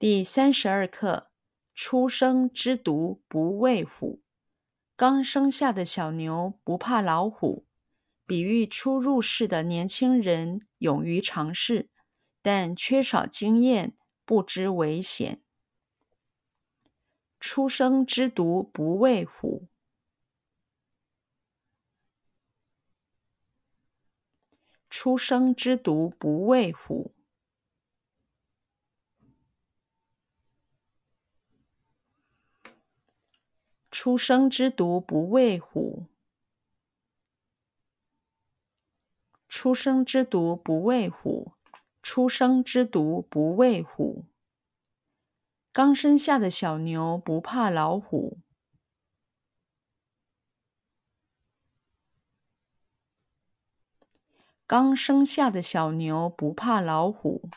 第三十二课：初生之犊不畏虎。刚生下的小牛不怕老虎，比喻初入世的年轻人勇于尝试，但缺少经验，不知危险。初生之犊不畏虎。初生之犊不畏虎。出生之犊不畏虎。出生之犊不畏虎。出生之犊不畏虎。刚生下的小牛不怕老虎。刚生下的小牛不怕老虎。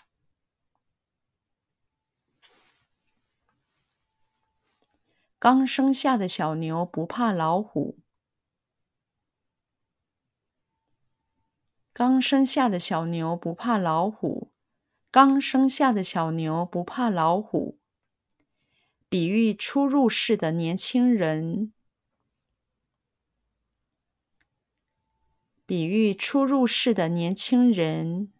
刚生下的小牛不怕老虎。刚生下的小牛不怕老虎。刚生下的小牛不怕老虎。比喻初入世的年轻人。比喻初入世的年轻人。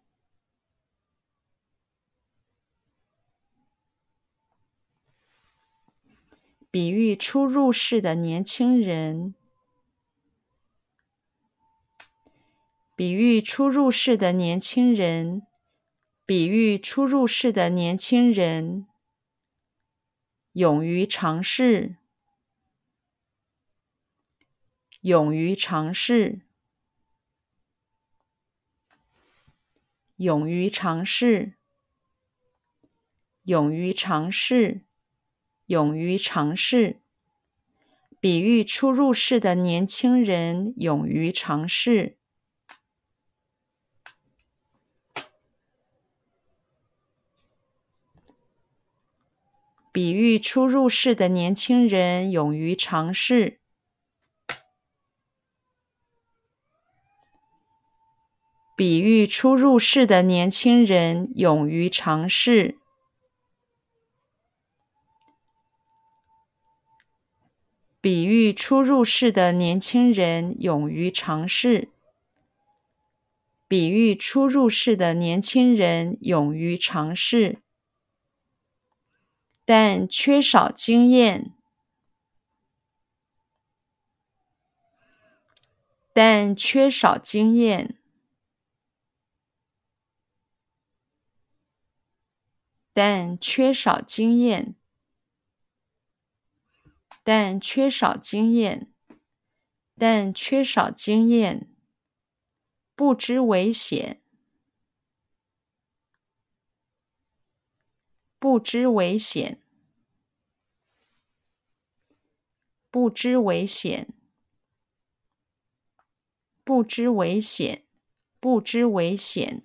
比喻初入世的年轻人。比喻初入世的年轻人。比喻初入世的年轻人。勇于尝试。勇于尝试。勇于尝试，勇于尝试，勇于尝试，比喻初入世的年轻人勇于尝试。比喻初入世的年轻人勇于尝试。比喻初入世的年轻人勇于尝试。比喻初入世的年轻人勇于尝试。比喻初入世的年轻人勇于尝试。但缺少经验。但缺少经验。但缺少经验，但缺少经验，但缺少经验，不知危险，不知危险，不知危险，不知危险，不知危险。